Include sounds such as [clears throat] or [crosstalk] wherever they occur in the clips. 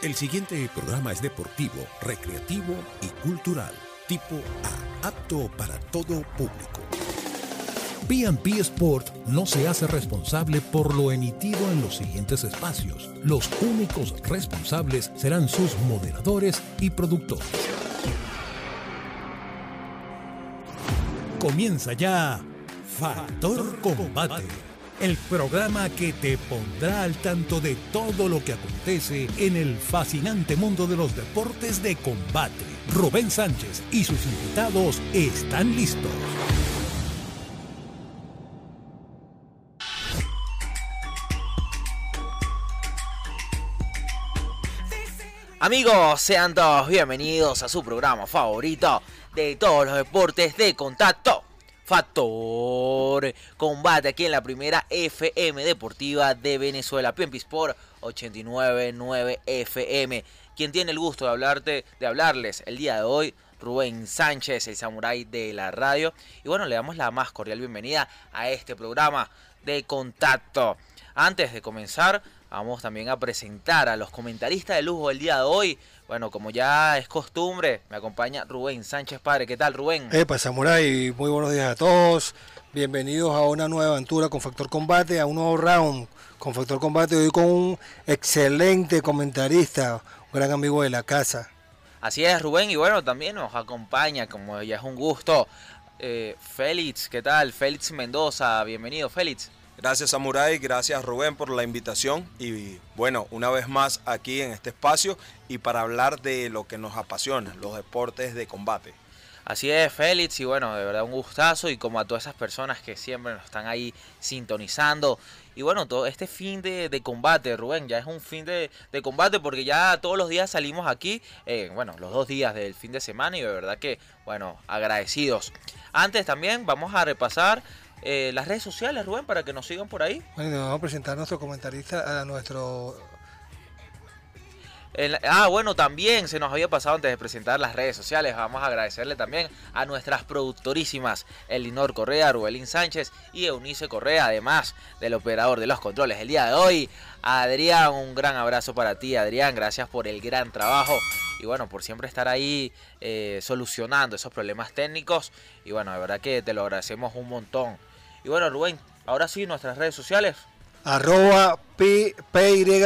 El siguiente programa es deportivo, recreativo y cultural, tipo A, apto para todo público. P&P Sport no se hace responsable por lo emitido en los siguientes espacios. Los únicos responsables serán sus moderadores y productores. Comienza ya Factor Combate, el programa que te pondrá al tanto de todo lo que acontece en el fascinante mundo de los deportes de combate. Rubén Sánchez y sus invitados están listos. Amigos, sean todos bienvenidos a su programa favorito de todos los deportes de contacto. Factor Combate aquí en la primera FM Deportiva de Venezuela, PMP Sport 899 FM. Quien tiene el gusto de de hablarles el día de hoy, Rubén Sánchez, el samurái de la radio. Y bueno, le damos la más cordial bienvenida a este programa de contacto. Antes de comenzar, vamos también a presentar a los comentaristas de lujo del día de hoy. Bueno, como ya es costumbre, me acompaña Rubén Sánchez Padre. ¿Qué tal, Rubén? Epa, Samurai, muy buenos días a todos. Bienvenidos a una nueva aventura con Factor Combate, a un nuevo round con Factor Combate. Hoy con un excelente comentarista, un gran amigo de la casa. Así es, Rubén, y bueno, también nos acompaña, como ya es un gusto, eh, Félix. ¿Qué tal? Félix Mendoza, bienvenido, Félix. Gracias Samurai, gracias Rubén por la invitación y bueno, una vez más aquí en este espacio y para hablar de lo que nos apasiona, los deportes de combate. Así es, Félix, y bueno, de verdad un gustazo y como a todas esas personas que siempre nos están ahí sintonizando. Y bueno, todo este fin de, de combate, Rubén, ya es un fin de, de, combate porque ya todos los días salimos aquí, eh, bueno, los dos días del fin de semana y de verdad que, bueno, agradecidos. Antes también vamos a repasar eh, las redes sociales, Rubén, para que nos sigan por ahí. Bueno, vamos a presentar a nuestro comentarista, a nuestro... Ah, bueno, también se nos había pasado antes de presentar las redes sociales. Vamos a agradecerle también a nuestras productorísimas, Elinor Correa, Rubelín Sánchez y Eunice Correa, además del operador de los controles el día de hoy. Adrián, un gran abrazo para ti, Adrián. Gracias por el gran trabajo y bueno, por siempre estar ahí eh, solucionando esos problemas técnicos. Y bueno, de verdad que te lo agradecemos un montón. Y bueno, Rubén, ahora sí, nuestras redes sociales. Arroba PY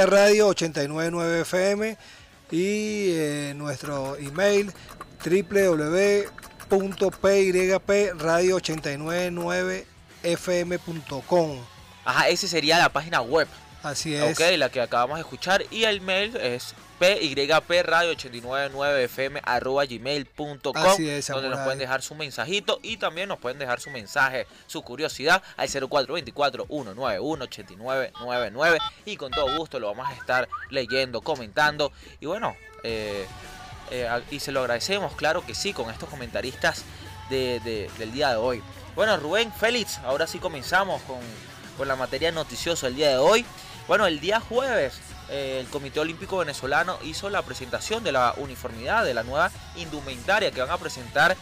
Radio 899FM y eh, nuestro email www.pypradio899fm.com. Ajá, ese sería la página web. Así es. Ok, la que acabamos de escuchar. Y el mail es pypradio899fm arroba gmail.com donde nos pueden dejar su mensajito y también nos pueden dejar su mensaje, su curiosidad al 0424-191-8999 y con todo gusto lo vamos a estar leyendo, comentando y bueno, eh, eh, y se lo agradecemos, claro que sí, con estos comentaristas de, de, del día de hoy. Bueno, Rubén, Félix, ahora sí comenzamos con, con la materia noticiosa del día de hoy. Bueno, el día jueves el Comité Olímpico Venezolano hizo la presentación de la uniformidad, de la nueva indumentaria que van a presentar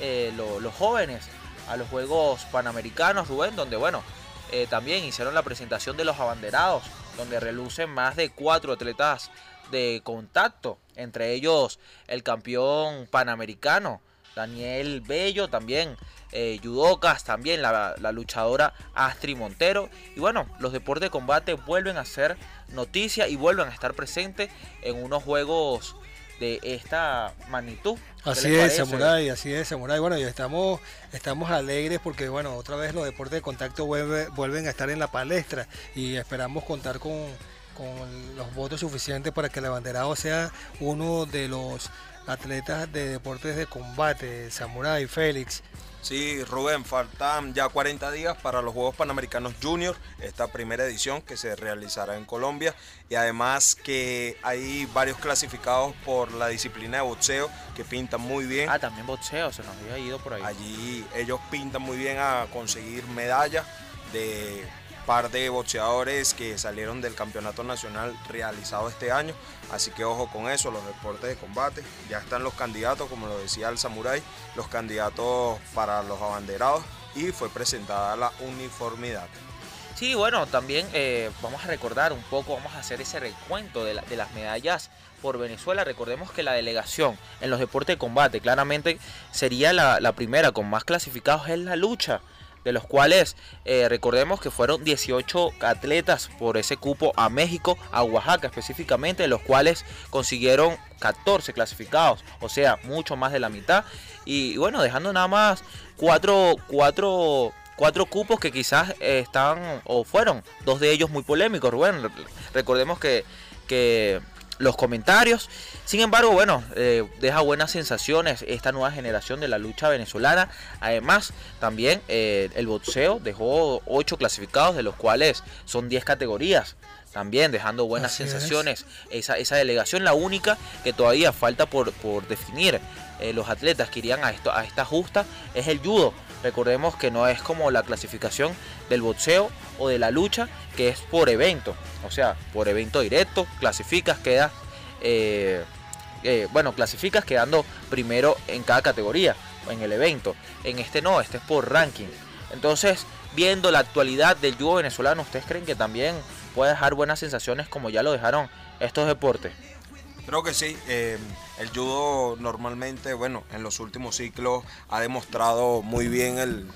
eh, lo, los jóvenes a los Juegos Panamericanos, Rubén, donde bueno, eh, también hicieron la presentación de los abanderados, donde relucen más de cuatro atletas de contacto, entre ellos el campeón panamericano, Daniel Bello, también eh, Yudocas, también la, la, luchadora Astrid Montero. Y bueno, los deportes de combate vuelven a ser noticia y vuelven a estar presentes en unos juegos de esta magnitud. Así es, Samurai, así es, Samurai. Bueno, ya estamos, estamos alegres porque, bueno, otra vez los deportes de contacto vuelve, vuelven a estar en la palestra y esperamos contar con, con los votos suficientes para que el abanderado sea uno de los atletas de deportes de combate, Samurai, Félix. Sí, Rubén, faltan ya 40 días para los Juegos Panamericanos Junior, esta primera edición que se realizará en Colombia y además que hay varios clasificados por la disciplina de boxeo que pintan muy bien. Ah, también boxeo, se nos había ido por ahí. Allí ellos pintan muy bien a conseguir medallas de par de boxeadores que salieron del campeonato nacional realizado este año. Así que ojo con eso, los deportes de combate. Ya están los candidatos, como lo decía el Samurai, los candidatos para los abanderados y fue presentada la uniformidad. Sí, bueno, también eh, vamos a recordar un poco, vamos a hacer ese recuento de, las medallas por Venezuela. Recordemos que la delegación en los deportes de combate claramente sería la primera con más clasificados en la lucha de los cuales eh, recordemos que fueron 18 atletas por ese cupo a México, a Oaxaca específicamente, de los cuales consiguieron 14 clasificados, o sea, mucho más de la mitad. Y bueno, dejando nada más cuatro, cuatro, cuatro cupos que quizás están o fueron, dos de ellos muy polémicos, Rubén. Recordemos que, que los comentarios. Sin embargo, bueno, eh, deja buenas sensaciones esta nueva generación de la lucha venezolana. Además, también eh, el boxeo dejó 8 clasificados, de los cuales son 10 categorías. También dejando buenas sensaciones esa, esa, delegación. La única que todavía falta por, por definir eh, los atletas que irían a, esto, a esta justa es el judo. Recordemos que no es como la clasificación del boxeo o de la lucha, que es por evento. O sea, por evento directo, clasificas, quedas, eh, eh, bueno, clasificas quedando primero en cada categoría, en el evento. En este no, este es por ranking. Entonces, viendo la actualidad del judo venezolano, ¿ustedes creen que también puede dejar buenas sensaciones como ya lo dejaron estos deportes? Creo que sí. Eh, el judo normalmente, bueno, en los últimos ciclos ha demostrado muy bien el,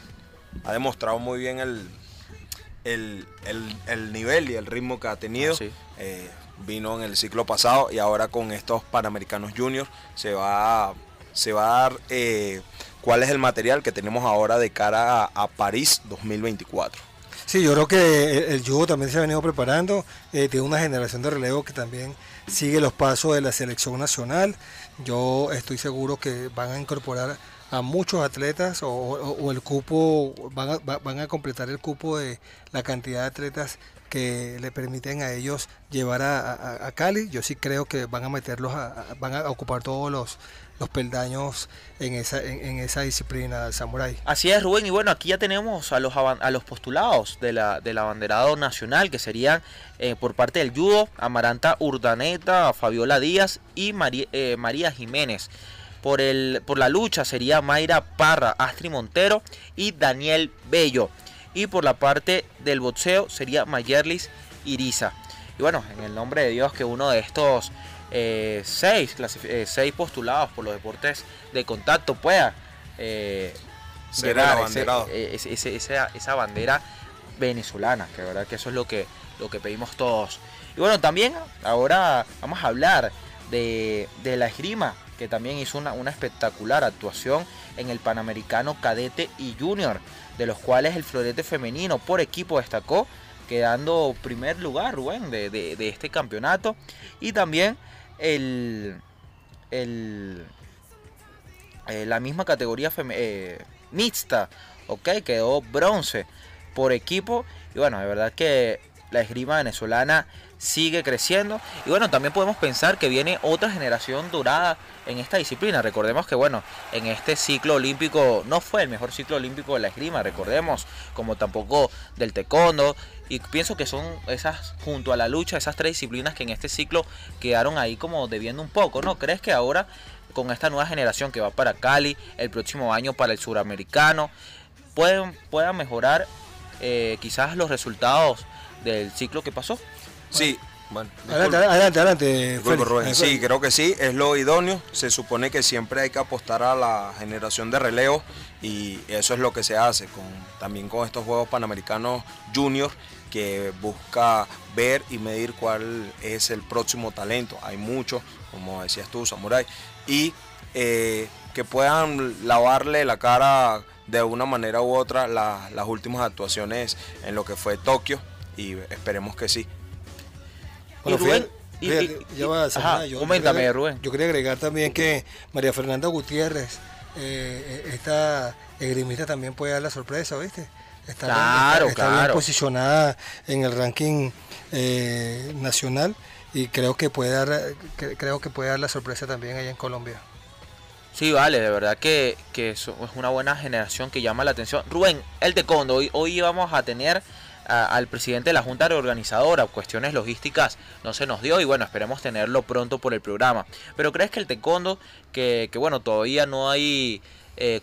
ha demostrado muy bien el, el, nivel y el ritmo que ha tenido. Ah, eh, vino en el ciclo pasado y ahora con estos Panamericanos Juniors se va, se va a dar eh, cuál es el material que tenemos ahora de cara a, París 2024. Sí, yo creo que el, judo también se ha venido preparando, tiene una generación de relevo que también sigue los pasos de la selección nacional. Yo estoy seguro que van a incorporar a muchos atletas o, el cupo, van a, van a completar el cupo de la cantidad de atletas que le permiten a ellos llevar a, Cali. Yo sí creo que van a meterlos, van a ocupar todos los, los peldaños en esa, en, esa disciplina del samurái. Así es, Rubén. Y bueno, aquí ya tenemos a los, a los postulados de la, del abanderado nacional, que serían eh, por parte del judo, Amaranta Urdaneta, Fabiola Díaz y María, eh, María Jiménez. Por, el, por la lucha sería Mayra Parra, Astri Montero y Daniel Bello. Y por la parte del boxeo sería Mayerlis Iriza. Y bueno, en el nombre de Dios que uno de estos eh, seis, eh, seis postulados por los deportes de contacto pueda eh, eh esa, bandera venezolana, que verdad que eso es lo que, lo que pedimos todos. Y bueno, también ahora vamos a hablar de, la esgrima, que también hizo una, una, espectacular actuación en el Panamericano Cadete y Junior, de los cuales el florete femenino por equipo destacó, quedando primer lugar, Rubén, de, de este campeonato. Y también el, el eh, la misma categoría eh, mixta, quedó bronce por equipo. Y bueno, de verdad que la esgrima venezolana sigue creciendo. Y bueno, también podemos pensar que viene otra generación dorada en esta disciplina. Recordemos que bueno, en este ciclo olímpico no fue el mejor ciclo olímpico de la esgrima, recordemos, como tampoco del taekwondo. Y pienso que son esas, junto a la lucha, esas tres disciplinas que en este ciclo quedaron ahí como debiendo un poco, ¿no? ¿Crees que ahora, con esta nueva generación que va para Cali, el próximo año para el suramericano, pueden, puedan mejorar eh, quizás los resultados del ciclo que pasó? Sí, bueno, adelante, adelante, adelante. Sí, creo que sí, es lo idóneo. Se supone que siempre hay que apostar a la generación de relevo y eso es lo que se hace con, también con estos Juegos Panamericanos Junior que busca ver y medir cuál es el próximo talento. Hay muchos, como decías tú, Samurai, y eh, que puedan lavarle la cara de una manera u otra las últimas actuaciones en lo que fue Tokio y esperemos que sí. Bueno, Rubén, yo, coméntame, Rubén. Yo quería agregar también que María Fernanda Gutiérrez, eh, eh, esta egrimista también puede dar la sorpresa, ¿viste? Está, claro, está bien posicionada en el ranking eh, nacional y creo que puede dar creo que puede dar la sorpresa también allá en Colombia. Sí, vale, de verdad que, que es una buena generación que llama la atención. Rubén, el Tecondo, hoy, hoy vamos a tener al presidente de la Junta Reorganizadora, cuestiones logísticas no se nos dio y bueno, esperemos tenerlo pronto por el programa. Pero ¿crees que el taekwondo, que, que bueno, todavía no hay... Eh,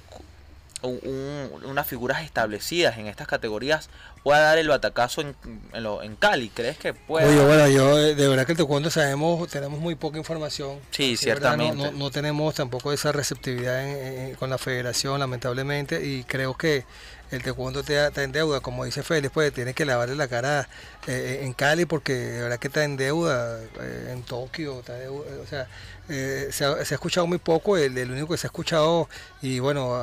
unas figuras establecidas en estas categorías pueda dar el batacazo en, en, Cali? ¿Crees que puede? Oye, bueno, yo eh, de verdad que el taekwondo sabemos, tenemos muy poca información. Sí, ciertamente. No, tenemos tampoco esa receptividad con la federación, lamentablemente, y creo que el taekwondo está en deuda, como dice Félix, pues tiene que lavarle la cara eh, en Cali porque de verdad que está en deuda, eh, en Tokio, está o sea, se ha, escuchado muy poco, el, el, único que se ha escuchado, y bueno,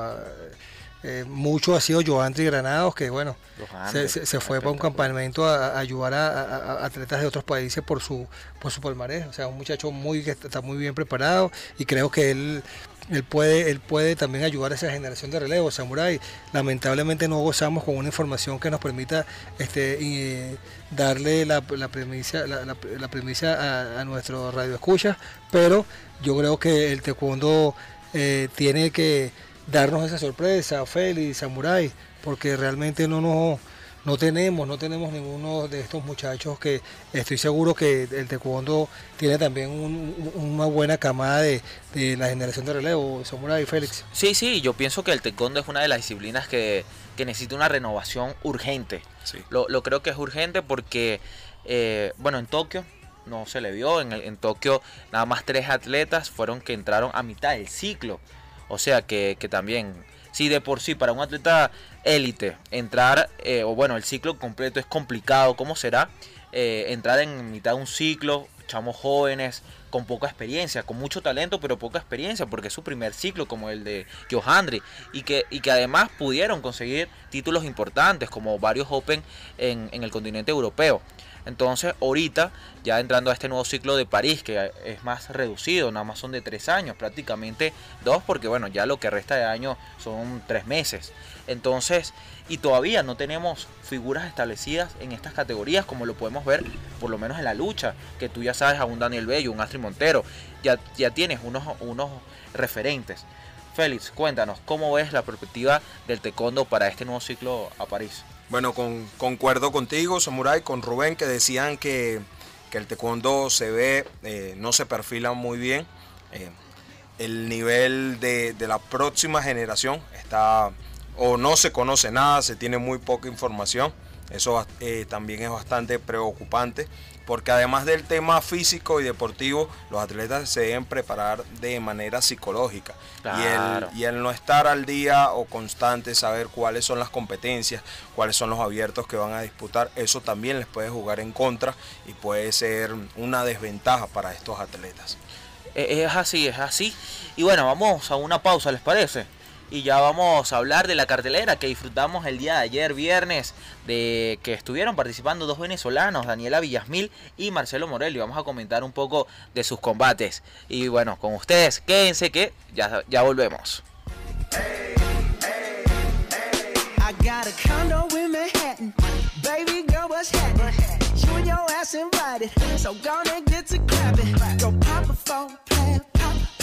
eh, mucho ha sido Joandri Granados, que bueno, se, fue para un campamento a, ayudar a, atletas de otros países por su por su palmarés. O sea, un muchacho muy que está muy bien preparado y creo que él él puede él puede también ayudar a esa generación de relevo samurai. Lamentablemente no gozamos con una información que nos permita este darle la, premisa la, la, premisa a, nuestro radio escucha pero yo creo que el taekwondo eh, tiene que darnos esa sorpresa, Félix, Samurai, porque realmente no nos no tenemos, no tenemos ninguno de estos muchachos que estoy seguro que el taekwondo tiene también una buena camada de, la generación de relevo, Samurai Félix. Sí, sí, yo pienso que el taekwondo es una de las disciplinas que, necesita una renovación urgente. Lo, creo que es urgente porque, eh, bueno, en Tokio no se le vio, en, en Tokio nada más tres atletas fueron que entraron a mitad del ciclo. O sea que, también, si de por sí para un atleta élite entrar, eh, o bueno, el ciclo completo es complicado, ¿cómo será? Eh, entrar en mitad de un ciclo, chamos jóvenes, con poca experiencia, con mucho talento, pero poca experiencia, porque es su primer ciclo, como el de Johandri, y que, y que además pudieron conseguir títulos importantes, como varios Open en, en el continente europeo. Entonces, ahorita, ya entrando a este nuevo ciclo de París, que es más reducido, nada más son de tres años, prácticamente dos, porque bueno, ya lo que resta de año son tres meses. Entonces, y todavía no tenemos figuras establecidas en estas categorías, como lo podemos ver por lo menos en la lucha, que tú ya sabes a un Daniel Bello, un Astrid Montero, ya, ya tienes unos, unos referentes. Félix, cuéntanos, ¿cómo ves la perspectiva del taekwondo para este nuevo ciclo a París? Bueno, con, concuerdo contigo, Samurai, con Rubén, que decían que, el taekwondo se ve, eh, no se perfila muy bien. Eh, el nivel de, de, la próxima generación está, o no se conoce nada, se tiene muy poca información. Eso eh, también es bastante preocupante porque además del tema físico y deportivo, los atletas se deben preparar de manera psicológica. Y, el, no estar al día o constante, saber cuáles son las competencias, cuáles son los abiertos que van a disputar, eso también les puede jugar en contra y puede ser una desventaja para estos atletas. E, es así, es así. Y bueno, vamos a una pausa, ¿les parece? Y ya vamos a hablar de la cartelera que disfrutamos el día de ayer viernes de que estuvieron participando dos venezolanos, Daniela Villasmil y Marcelo Morelli. Vamos a comentar un poco de sus combates. Y bueno, con ustedes, quédense que ya, ya volvemos.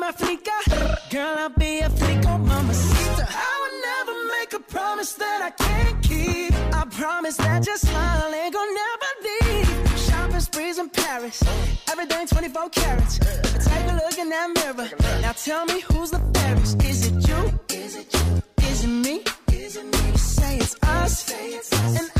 You my flica. Girl, I'll be a flico, mamacita. I would never make a promise that I can't keep. I promise that your smile ain't gonna never leave. Shopping sprees in Paris. Everything 24 carats. Take a look in that mirror. Now tell me who's the fairest. Is it you? Is it you? Is it me? Is it me? Say it's us. Say it's us. And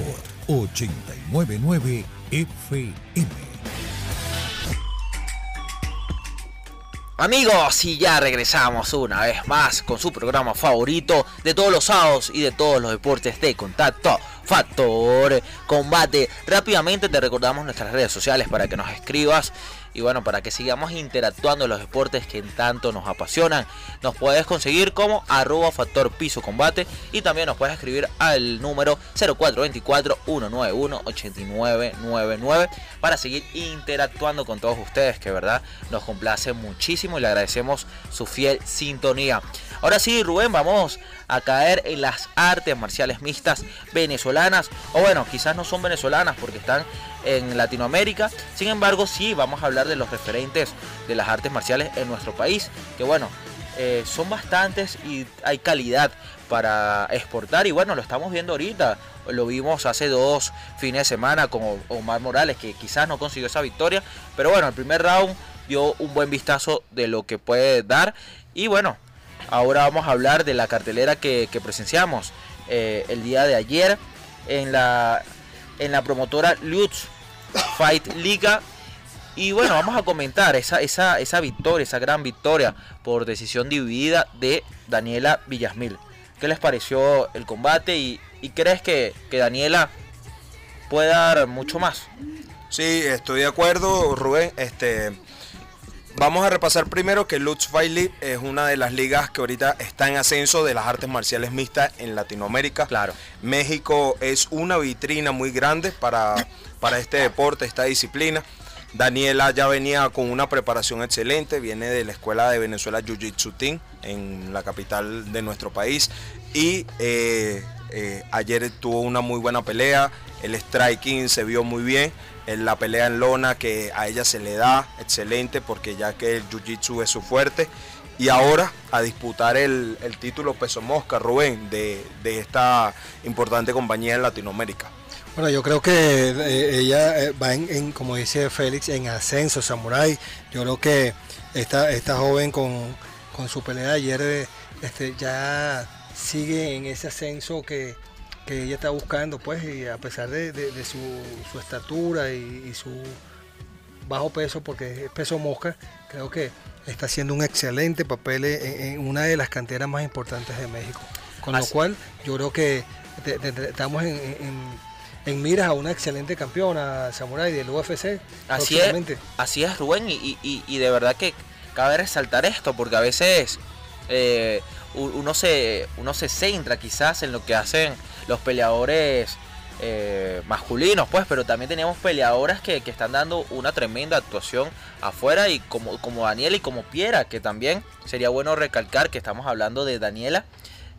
Sport 899 FM. Amigos, y ya regresamos una vez más con su programa favorito de todos los sábados y de todos los deportes de contacto. Factor Combate. Rápidamente te recordamos nuestras redes sociales para que nos escribas y bueno, para que sigamos interactuando en los deportes que tanto nos apasionan. Nos puedes conseguir como arroba factor piso combate y también nos puedes escribir al número 0424-191-8999 para seguir interactuando con todos ustedes, que verdad nos complace muchísimo y le agradecemos su fiel sintonía. Ahora sí, Rubén, vamos a caer en las artes marciales mixtas venezolanas. O bueno, quizás no son venezolanas porque están en Latinoamérica. Sin embargo, sí vamos a hablar de los referentes de las artes marciales en nuestro país. Que bueno, eh, son bastantes y hay calidad para exportar. Y bueno, lo estamos viendo ahorita. Lo vimos hace dos fines de semana con Omar Morales, que quizás no consiguió esa victoria. Pero bueno, el primer round dio un buen vistazo de lo que puede dar. Y bueno, ahora vamos a hablar de la cartelera que, presenciamos eh, el día de ayer en la en la promotora Lutz Fight Liga. Y bueno, vamos a comentar esa, esa, esa victoria, esa gran victoria por decisión dividida de Daniela Villasmil. ¿Qué les pareció el combate y, crees que, que Daniela puede dar mucho más? Sí, estoy de acuerdo, Rubén. Este, Vamos a repasar primero que Lutz Fight League es una de las ligas que ahorita está en ascenso de las artes marciales mixtas en Latinoamérica. Claro. México es una vitrina muy grande para, para este deporte, esta disciplina. Daniela ya venía con una preparación excelente, viene de la escuela de Venezuela Jiu Jitsu Team en la capital de nuestro país y eh, eh, ayer tuvo una muy buena pelea, el striking se vio muy bien la pelea en lona que a ella se le da excelente porque ya que el jiu-jitsu es su fuerte. Y ahora a disputar el, título peso mosca, Rubén, de, esta importante compañía en Latinoamérica. Bueno, yo creo que eh, ella eh, va en, como dice Félix, en ascenso, Samurai. Yo creo que esta, esta joven con, su pelea de ayer eh, este, ya sigue en ese ascenso que, que ella está buscando, pues, y a pesar de, su, estatura y, su bajo peso, porque es peso mosca, creo que está haciendo un excelente papel en, una de las canteras más importantes de México. Con lo cual, yo creo que estamos en, miras a una excelente campeona samurai del UFC. Así es, así es, Rubén, y, de verdad que cabe resaltar esto, porque a veces eh, uno, se, uno se centra quizás en lo que hacen los peleadores eh, masculinos, pues, pero también tenemos peleadoras que, están dando una tremenda actuación afuera y como, como Daniela y como Piera, que también sería bueno recalcar que estamos hablando de Daniela.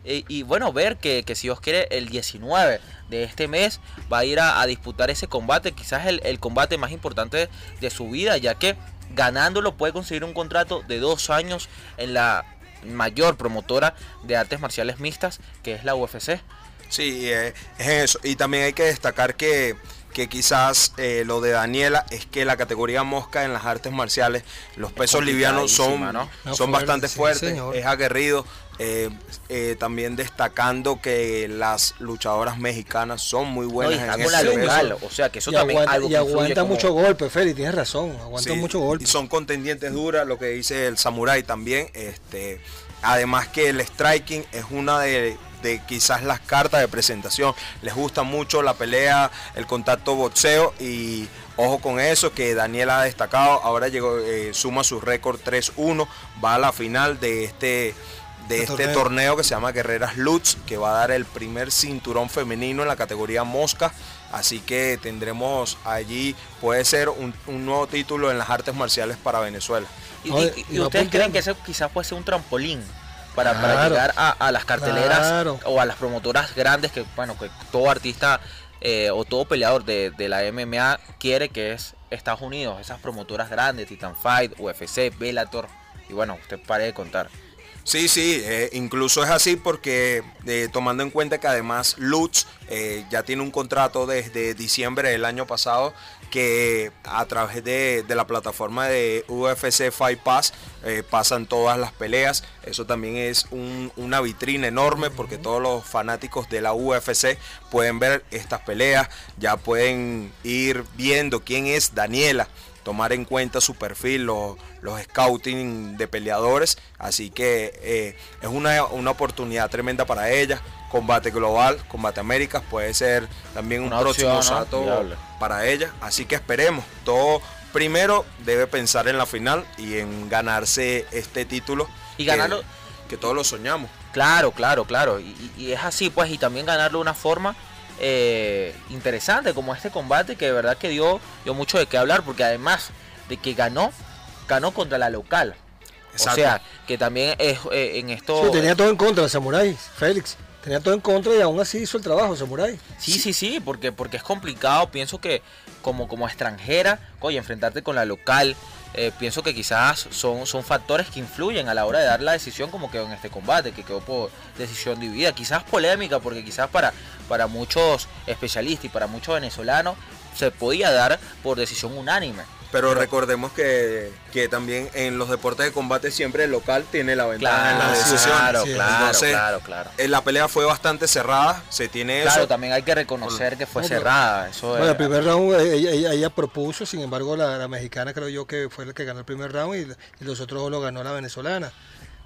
Eh, y bueno, ver que, si Dios quiere, el 19 de este mes va a ir a, disputar ese combate, quizás el, el, combate más importante de su vida, ya que ganándolo puede conseguir un contrato de dos años en la mayor promotora de artes marciales mixtas, que es la UFC. Sí, eh, es eso. Y también hay que destacar que, que quizás eh, lo de Daniela es que la categoría mosca en las artes marciales, los pesos livianos son, son bastante fuertes, es aguerrido. Eh, también destacando que las luchadoras mexicanas son muy buenas en la o sea que eso también aguanta, algo y aguanta mucho golpe, Feli, tienes razón, aguanta mucho golpe. Y son contendientes duras, lo que dice el samurai también, este además que el striking es una de de quizás las cartas de presentación. Les gusta mucho la pelea, el contacto boxeo y ojo con eso que Daniel ha destacado. Ahora llegó, eh, suma su récord 3-1, va a la final de este de este torneo. que se llama Guerreras Lutz, que va a dar el primer cinturón femenino en la categoría mosca. Así que tendremos allí, puede ser un, nuevo título en las artes marciales para Venezuela. ¿Y, ustedes creen que ese quizás puede ser un trampolín para, llegar a, las carteleras o a las promotoras grandes que, bueno, que todo artista eh, o todo peleador de, la MMA quiere que es Estados Unidos, esas promotoras grandes, Titan Fight, UFC, Bellator, y bueno, usted pare de contar. Sí, sí, eh, incluso es así porque eh, tomando en cuenta que además Lutz eh, ya tiene un contrato desde diciembre del año pasado que a través de, de la plataforma de UFC Fight Pass pasan todas las peleas. Eso también es un- una vitrina enorme porque todos los fanáticos de la UFC pueden ver estas peleas, ya pueden ir viendo quién es Daniela tomar en cuenta su perfil, los, los scouting de peleadores. Así que eh, es una, una oportunidad tremenda para ella. Combate global, combate Américas puede ser también un próximo ¿no? Viable. Para ella. Así que esperemos. Todo primero debe pensar en la final y en ganarse este título. Y ganarlo- Que, todos lo soñamos. Claro, claro, claro. Y es así, pues, y también ganarlo de una forma eh, interesante, como este combate, que de verdad que dio, dio mucho de qué hablar, porque además de que ganó, ganó contra la local. Exacto. O sea, que también es eh, en esto. Sí, tenía todo en contra, Samurai, Félix. Tenía todo en contra y aún así hizo el trabajo, Samurai. Sí, sí, sí, porque, porque es complicado. Pienso que como, como extranjera, oye, enfrentarte con la local, eh, pienso que quizás son, son factores que influyen a la hora de dar la decisión como quedó en este combate, que quedó por decisión dividida. Quizás polémica, porque quizás para, para muchos especialistas y para muchos venezolanos se podía dar por decisión unánime. Pero recordemos que, que también en los deportes de combate siempre el local tiene la ventaja en las Claro, decisiones. claro, Sí, claro, Entonces, claro, claro. eh, la pelea fue bastante cerrada, se tiene Claro, eso. también hay que reconocer que fue No, cerrada. Eso Bueno, el primer round eh, ella, ella- ella propuso, sin embargo la, la mexicana creo yo que fue la que ganó el primer round y, y los otros dos lo ganó la venezolana.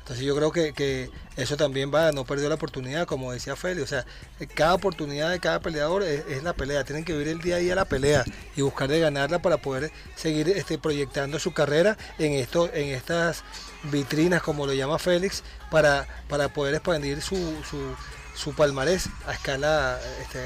Entonces yo creo que, que eso también va, no perdió la oportunidad, como decía Feli, o sea, cada oportunidad de cada peleador es, es la pelea, tienen que vivir el día a día la pelea y buscar de ganarla para poder seguir este, proyectando su carrera en esto, en estas vitrinas, como lo llama Félix, para, para poder expandir su, su, su palmarés a escala este,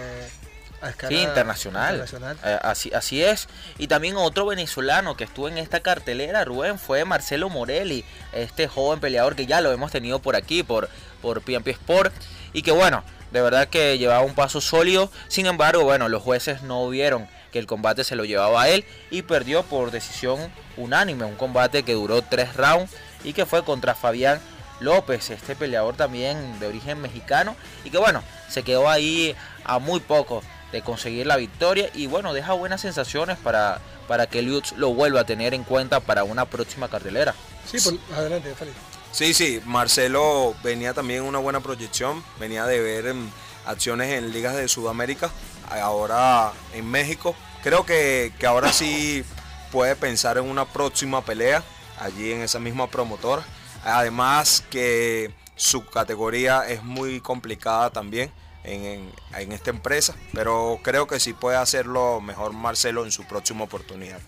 a escala Sí, internacional. internacional. Eh, así, así es. Y también otro venezolano que estuvo en esta cartelera, Rubén, fue Marcelo Morelli, este joven peleador que ya lo hemos tenido por aquí, por, por PMP Sport. Y que bueno, de verdad que llevaba un paso sólido. Sin embargo, bueno, los jueces no vieron que el combate se lo llevaba a él y perdió por decisión unánime. Un combate que duró tres rounds y que fue contra Fabián López, este peleador también de origen mexicano. Y que bueno, se quedó ahí a muy poco de conseguir la victoria y bueno, deja buenas sensaciones para, para que Lutz lo vuelva a tener en cuenta para una próxima cartelera. Sí, por- adelante, Félix. Sí, sí, Marcelo venía también una buena proyección, venía de ver em, acciones en ligas de Sudamérica, ahora en México. Creo que, que ahora sí puede pensar en una próxima pelea allí en esa misma promotora. Además que su categoría es muy complicada también en, en- en esta empresa, pero creo que sí puede hacerlo mejor Marcelo en su próxima oportunidad.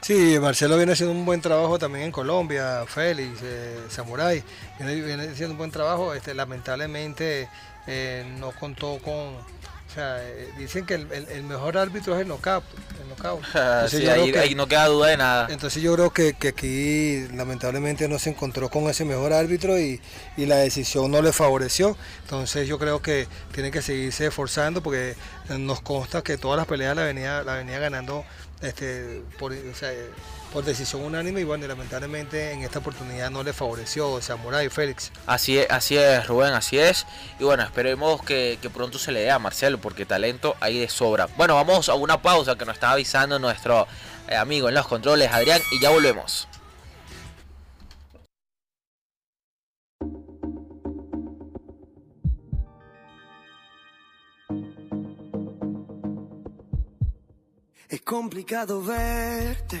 Sí, Marcelo viene haciendo un buen trabajo también en Colombia, Félix, eh, Samurai, viene, haciendo un buen trabajo, este, lamentablemente eh, no contó con, o sea, eh, dicen que el, el- el mejor árbitro es el knockout, el knockout. [laughs] Entonces Sí, yo creo ahí, que- ahí no queda duda de nada. Entonces yo creo que, que aquí lamentablemente no se encontró con ese mejor árbitro y, y la decisión no le favoreció. Entonces yo creo que tiene que seguirse esforzando porque nos consta que todas las peleas la venía, la venía ganando este, por, o sea, eh, por decisión unánime y bueno, y lamentablemente en esta oportunidad no le favoreció Samurai Félix. Así es, así es, Rubén, así es. Y bueno, esperemos que, que pronto se le dé a Marcelo, porque talento hay de sobra. Bueno, vamos a una pausa que nos está avisando nuestro eh, amigo en los controles, Adrián, y ya volvemos. Es complicado verte,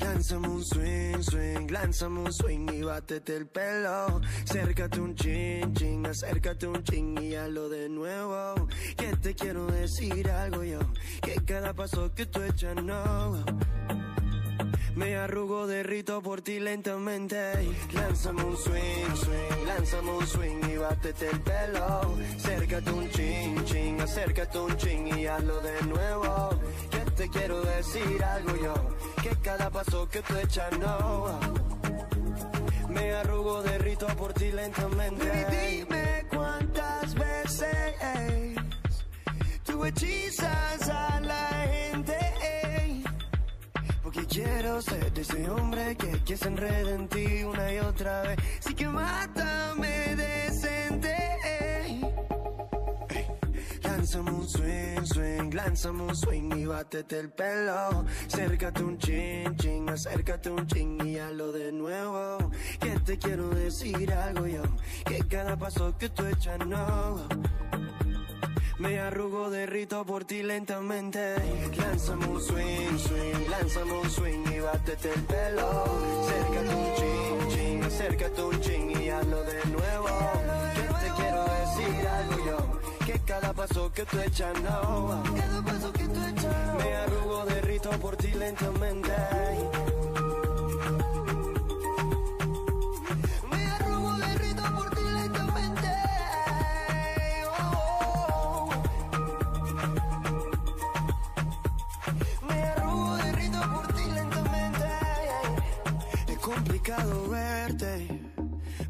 Lánzame un swing, swing, lánzame un swing y bátete el pelo. Acércate un chin, chin, acércate un chin y hazlo de nuevo. Que te quiero decir algo yo, que cada paso que tú echas no. Me arrugo, derrito por ti lentamente. Lánzame un swing, swing, lánzame un swing y bátete el pelo. Acércate un chin, chin, acércate un chin y hazlo de nuevo. Te quiero decir algo yo, que cada paso que tú echas no. Me arrugo, derrito por ti lentamente. Baby, dime cuántas veces tú hechizas a la gente. Porque quiero ser de ese hombre que, que se enreda en ti una y otra vez. Así que mátame decente. Lánzame un swing, swing, lánzame un swing y bátete el pelo. Acércate un chin, chin, acércate un chin y hazlo de nuevo. Que te quiero decir algo yo, que cada paso que tú echas no. Me arrugo, derrito por ti lentamente. Lánzame un swing, swing, lánzame un swing y bátete el pelo. Acércate un chin, chin, acércate un chin y hazlo de nuevo. Que te quiero decir algo yo, que cada paso que tú echas no. Cada paso que tú echas Me arrugo, derrito por ti lentamente. Me arrugo, derrito por ti lentamente. Oh. Me arrugo, derrito por ti lentamente. Es complicado verte,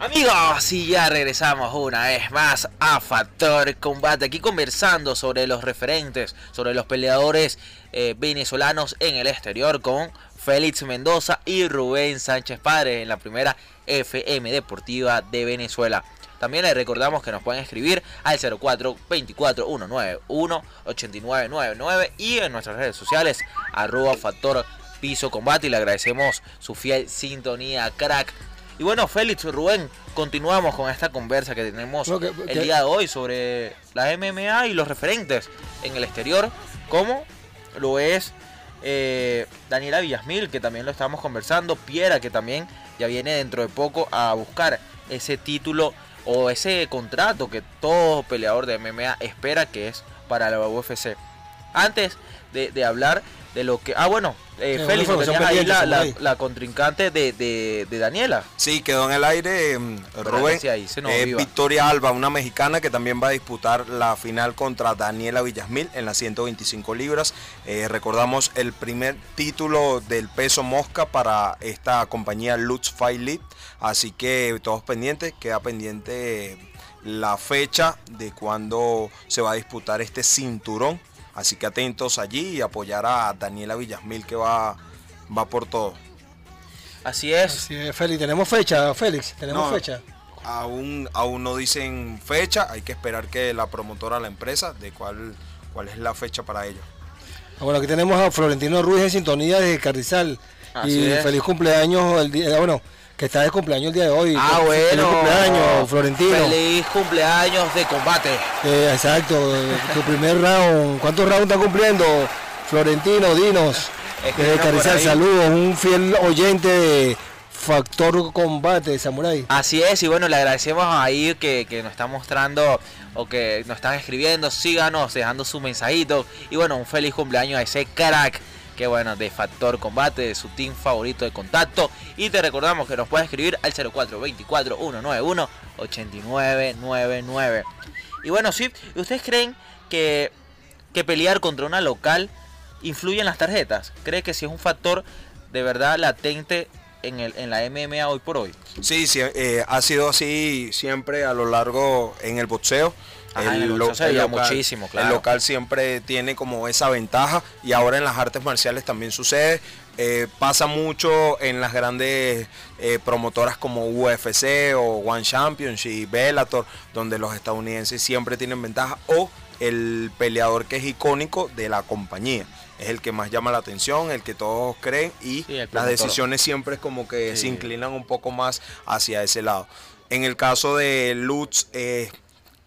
Amigos, y ya regresamos una vez más a Factor Combate, aquí conversando sobre los referentes, sobre los peleadores eh, venezolanos en el exterior con Félix Mendoza y Rubén Sánchez Padre en la primera FM Deportiva de Venezuela. También les recordamos que nos pueden escribir al 04 24 191 8999 y en nuestras redes sociales arroba Factor Piso Combate y le agradecemos su fiel sintonía, crack. Y bueno, Félix, Rubén, continuamos con esta conversa que tenemos No, que- el que- día de hoy sobre la MMA y los referentes en el exterior, como lo es eh, Daniela Villasmil, que también lo estamos conversando, Piera, que también ya viene dentro de poco a buscar ese título o ese contrato que todo peleador de MMA espera que es para la UFC. Antes de, de hablar de lo que... Ah, bueno, eh, Sí, Félix, tenías la, la- contrincante de, de- de Daniela. Sí, quedó en el aire mm, Rubén. sí, ahí se nos eh. Victoria Alba, una mexicana que también va a disputar la final contra Daniela Villasmil en las 125 libras. Eh, recordamos el primer título del peso mosca para esta compañía Lutz Fight League. Así que todos pendientes, queda pendiente la fecha de cuando se va a disputar este cinturón. Así que atentos allí y apoyar a Daniela Villasmil que va, va por todo. Así es. Así es, Félix. ¿Tenemos fecha, Félix? ¿Tenemos No. fecha? Aún, aún no dicen fecha, hay que esperar que la promotora, la empresa, de cuál, cuál es la fecha para ello. Bueno, aquí tenemos a Florentino Ruiz en sintonía de Carrizal. Así y es. feliz cumpleaños el día, bueno, que está de cumpleaños el día de hoy. Ah, bueno. cumpleaños, Florentino. Feliz cumpleaños de combate. Eh, exacto, tu primer round. ¿Cuántos rounds está cumpliendo? Florentino, dinos. [laughs] Escriban Eh, Carrizal, saludos, un fiel oyente de Factor Combate, Samurai. Así es, y bueno, le agradecemos ahí que, que nos está mostrando o que nos están escribiendo. Síganos, dejando su mensajito. Y bueno, un feliz cumpleaños a ese crack. Que bueno, de Factor Combate, de su team favorito de contacto. Y te recordamos que nos puedes escribir al 0424 191 8999. Y bueno, sí, ¿ustedes creen que, que pelear contra una local influye en las tarjetas? ¿Cree que si es un factor de verdad latente en, el, en la MMA hoy por hoy? Sí, sí, eh, ha sido así siempre a lo largo en el boxeo. Ajá, el se veía muchísimo, claro. El local siempre tiene como esa ventaja y ahora en las artes marciales también sucede. Eh, pasa mucho en las grandes eh, promotoras como UFC o One Championship, Bellator, donde los estadounidenses siempre tienen ventaja o el peleador que es icónico de la compañía. Es el que más llama la atención, el que todos creen y Sí, las decisiones siempre es como que Sí. se inclinan un poco más hacia ese lado. En el caso de Lutz, eh,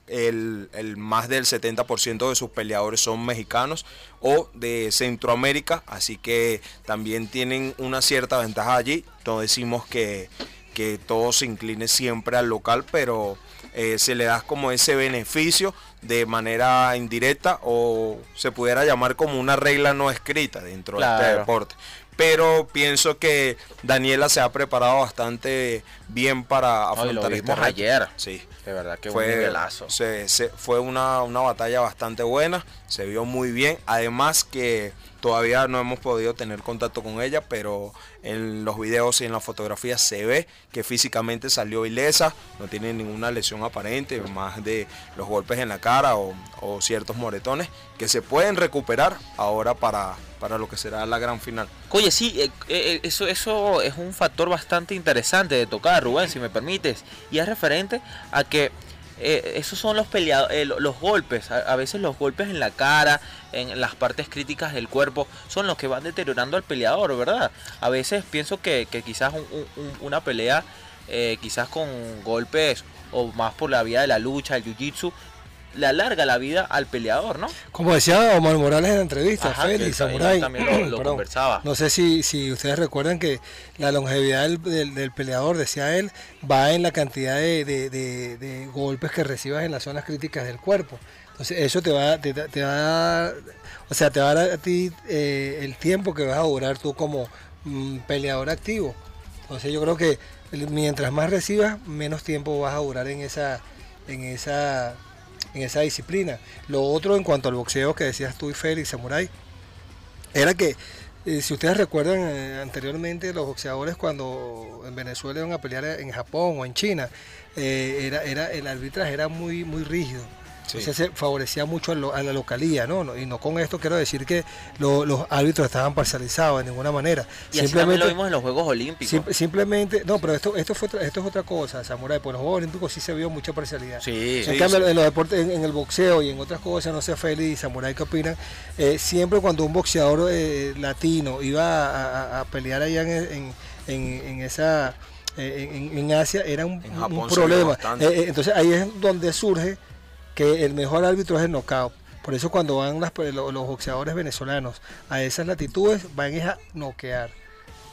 el, el más del 70% de sus peleadores son mexicanos o de Centroamérica, así que también tienen una cierta ventaja allí. No decimos que que todo se incline siempre al local, pero eh, se le da como ese beneficio de manera indirecta o se pudiera llamar como una regla no escrita dentro de este deporte. Pero pienso que Daniela se ha preparado bastante bien para afrontar no, este ayer. Sí. De verdad que fue, un Se, fue una, una batalla bastante buena, se vio muy bien. Además que Todavía no hemos podido tener contacto con ella, pero en los videos y en la fotografía se ve que físicamente salió ilesa, no tiene ninguna lesión aparente, más de los golpes en la cara o, ciertos moretones que se pueden recuperar ahora para, para lo que será la gran final. Oye, sí, eh, eh, eso, eso es un factor bastante interesante de tocar, Rubén, si me permites, y es referente a que eh, esos son los peleados, eh, los golpes, a, veces los golpes en la cara, en las partes críticas del cuerpo, son los que van deteriorando al peleador, ¿verdad? A veces pienso que, quizás una pelea, eh, quizás con golpes o más por la vía de la lucha, el jiu-jitsu, le alarga la vida al peleador, ¿no? Como decía Omar Morales en la entrevista, Félix, Samurai. También lo, [clears throat] conversaba. No sé si, si ustedes recuerdan que la longevidad del, peleador, decía él, va en la cantidad de, golpes que recibas en las zonas críticas del cuerpo. Entonces eso te va, te, va, o sea, te va a dar a ti eh, el tiempo que vas a durar tú como mm, peleador activo. Entonces yo creo que mientras más recibas, menos tiempo vas a durar en esa, en esa en esa disciplina. Lo otro en cuanto al boxeo que decías tú y Félix Samurai, era que eh, si ustedes recuerdan eh, anteriormente los boxeadores cuando en Venezuela iban a pelear en Japón o en China, era, era, el arbitraje era muy, muy rígido se favorecía mucho a, la localía, ¿no? Y no con esto quiero decir que los árbitros estaban parcializados de ninguna manera. Y simplemente, lo vimos en los Juegos Olímpicos. simplemente, no, pero esto, esto, fue, esto es otra cosa, Samurai. Por los Juegos Olímpicos sí se vio mucha parcialidad. Sí, en cambio, en los deportes, en, el boxeo y en otras cosas, no sé, Félix y Samurai, ¿qué opinan? Eh, siempre cuando un boxeador eh, latino iba a, pelear allá en, en esa... Eh, en, Asia era un, un problema. entonces ahí es donde surge que el mejor árbitro es el knockout. Por eso cuando van los, boxeadores venezolanos a esas latitudes, van a noquear.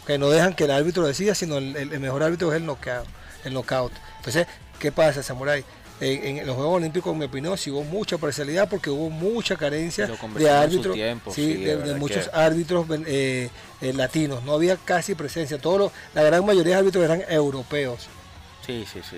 Que no dejan que el árbitro decida, sino el, mejor árbitro es el knockout. El knockout. Entonces, ¿qué pasa, Samurai? En, los Juegos Olímpicos, en mi opinión, sí hubo mucha parcialidad porque hubo mucha carencia de árbitros, de, muchos árbitros eh, eh, latinos. No había casi presencia. Todos la gran mayoría de árbitros eran europeos. Sí, sí, sí.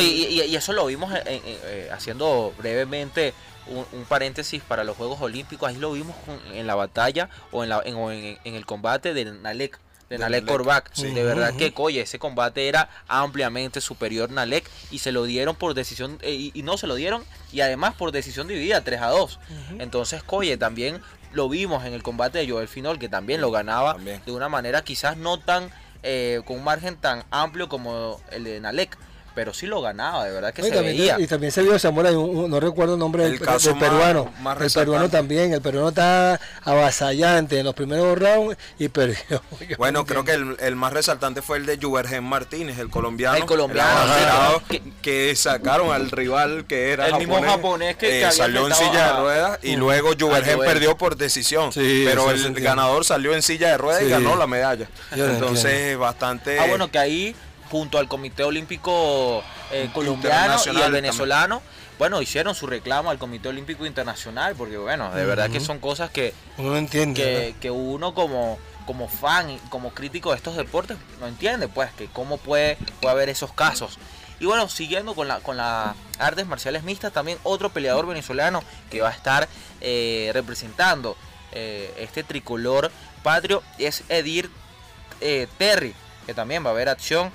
y, eso lo vimos eh, haciendo brevemente un, paréntesis para los Juegos Olímpicos. Ahí lo vimos en la batalla o en, la, en, el combate de Nalek. De Nalek Korvac. De verdad que, oye, ese combate era ampliamente superior Nalek y se lo dieron por decisión, eh, y, no se lo dieron, y además por decisión dividida, 3 a 2. Entonces, oye, también lo vimos en el combate de Joel Finol, que también lo ganaba de una manera quizás no tan eh, con un margen tan amplio como el de Nalek pero sí lo ganaba, de verdad que se veía. Y también se vio Zamora, no recuerdo el nombre del, peruano. el peruano también, el peruano está avasallante en los primeros rounds y perdió. [laughs] Bueno, creo que el, más resaltante fue el de Juvergen Martínez, el colombiano. El colombiano. que, sacaron al rival que era el mismo japonés que, eh, salió en silla de ruedas y luego Juvergen perdió por decisión. pero el ganador salió en silla de ruedas y ganó la medalla. Entonces, bastante... Ah, bueno, que ahí junto al Comité Olímpico eh, Colombiano y al venezolano, bueno, hicieron su reclamo al Comité Olímpico Internacional, porque bueno, de verdad que son cosas que uno entiende, que, uno como como fan, como crítico de estos deportes, no entiende, pues, que cómo puede, puede haber esos casos. Y bueno, siguiendo con, la, con las artes marciales mixtas, también otro peleador venezolano que va a estar eh, representando eh, este tricolor patrio es Edir Terry, que también va a haber acción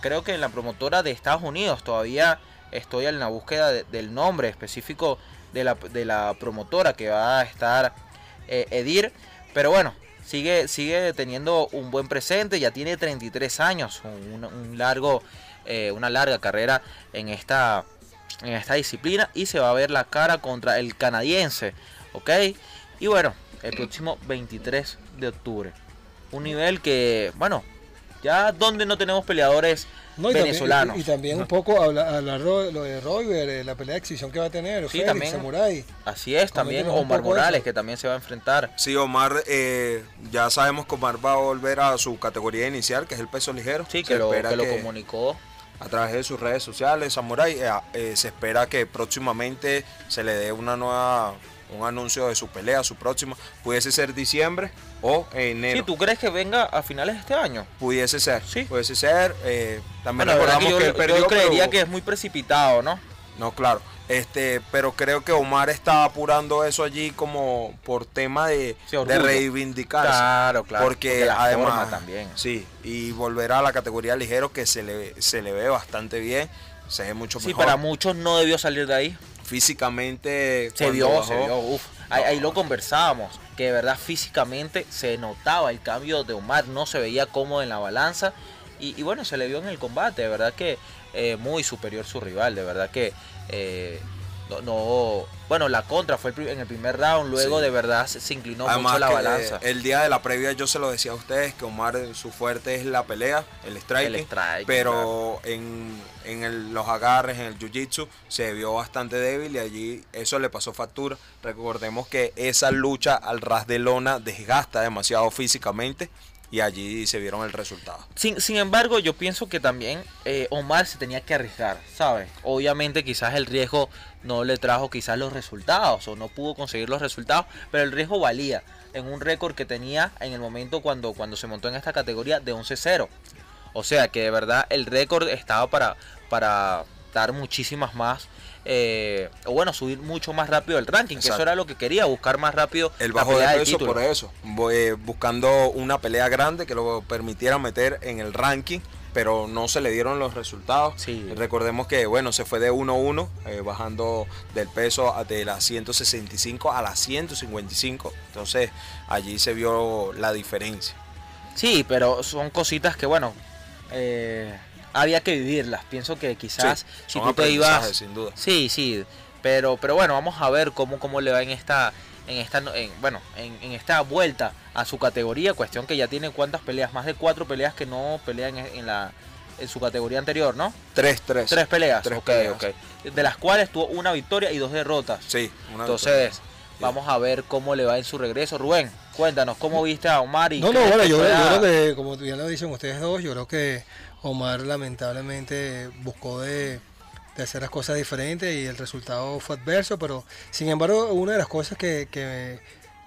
creo que en la promotora de Estados Unidos. Todavía estoy en la búsqueda del nombre específico de la, de la, promotora que va a estar eh, Edir. Pero bueno, sigue, sigue teniendo un buen presente, ya tiene 33 años, un, largo, eh, una larga carrera en esta, en esta disciplina y se va a ver la cara contra el canadiense, ¿ok? Y bueno, el próximo 23 de octubre. Un nivel que, bueno, ya donde no tenemos peleadores No, y también- venezolanos. y, y también un poco habla- hablar lo, lo de Royver, eh, la pelea de exhibición que va a tener, Sí, Félix, también. Samurai. Así es, también Omar Morales, eso. que también se va a enfrentar. Sí, Omar, eh, ya sabemos que Omar va a volver a su categoría inicial, que es el peso ligero. Sí, que lo, que comunicó. a través de sus redes sociales, Samurai. eh, eh, se espera que próximamente se le dé una nueva, un anuncio de su pelea, su próxima. Pudiese ser diciembre o enero. Sí, ¿tú crees que venga a finales de este año? Pudiese ser, Sí. pudiese ser. eh, también Bueno, recordamos que que, yo, él perdió, yo creería pero- que es muy precipitado, ¿no? No, claro. Este, pero creo que Omar está apurando eso allí como por tema de, Sí, de reivindicarse. Claro, claro. Porque, la además también. Sí, y volver a la categoría ligero que se le, se le ve bastante bien, se ve mucho Sí, mejor. para muchos no debió salir de ahí. Físicamente Se vio, bajó, se vio, uf. Ahí, ahí lo conversábamos, que de verdad físicamente se notaba el cambio de Omar, no se veía cómodo en la balanza y, y bueno, se le vio en el combate, de verdad que eh, muy superior su rival, de verdad que eh, no, no- bueno, la contra fue el en el primer round, luego Sí. de verdad se, se inclinó Además mucho la que, balanza. eh, el día de la previa yo se lo decía a ustedes que Omar eh, su fuerte es la pelea, el striking, El striking, pero en, en el- los agarres, en el jiu-jitsu se vio bastante débil y allí eso le pasó factura. Recordemos que esa lucha al ras de lona desgasta demasiado físicamente y allí se vieron el resultado. Sin, sin embargo, yo pienso que también eh, Omar se tenía que arriesgar, ¿sabes? Obviamente quizás el riesgo no le trajo quizás los resultados o no pudo conseguir los resultados, pero el riesgo valía en un récord que tenía en el momento cuando, cuando se montó en esta categoría de 11-0. O sea que de verdad el récord estaba para, para dar muchísimas más, eh, o bueno, subir mucho más rápido el ranking, que eso era lo que quería, buscar más rápido El la bajo de pelea del peso por eso, eh, buscando una pelea grande que lo permitiera meter en el ranking, pero no se le dieron los resultados. Sí. Recordemos que bueno, se fue de 1-1, eh, bajando del peso de las 165 a las 155. Entonces allí se vio la diferencia. Sí, pero son cositas que, bueno, eh, había que vivirlas. Pienso que quizás Sí, si son tú te ibas... sin duda. Sí, sí, pero, pero bueno, vamos a ver cómo, cómo le va en esta, en esta, no- en- bueno, en, en esta vuelta a su categoría. Cuestión que ya tiene cuántas peleas, más de cuatro peleas que no pelean en, en la, en su categoría anterior, ¿no? 3-3. Tres peleas, Tres ok, peleas. ok. De las cuales tuvo una victoria y dos derrotas. Sí, una Entonces, vamos a ver cómo le va en su regreso. Rubén, cuéntanos, ¿cómo viste a Omar? Y No, no, bueno, yo, yo creo que, como ya lo dicen ustedes dos, yo creo que Omar lamentablemente buscó de, hacer las cosas diferentes y el resultado fue adverso, pero sin embargo, una de las cosas que, que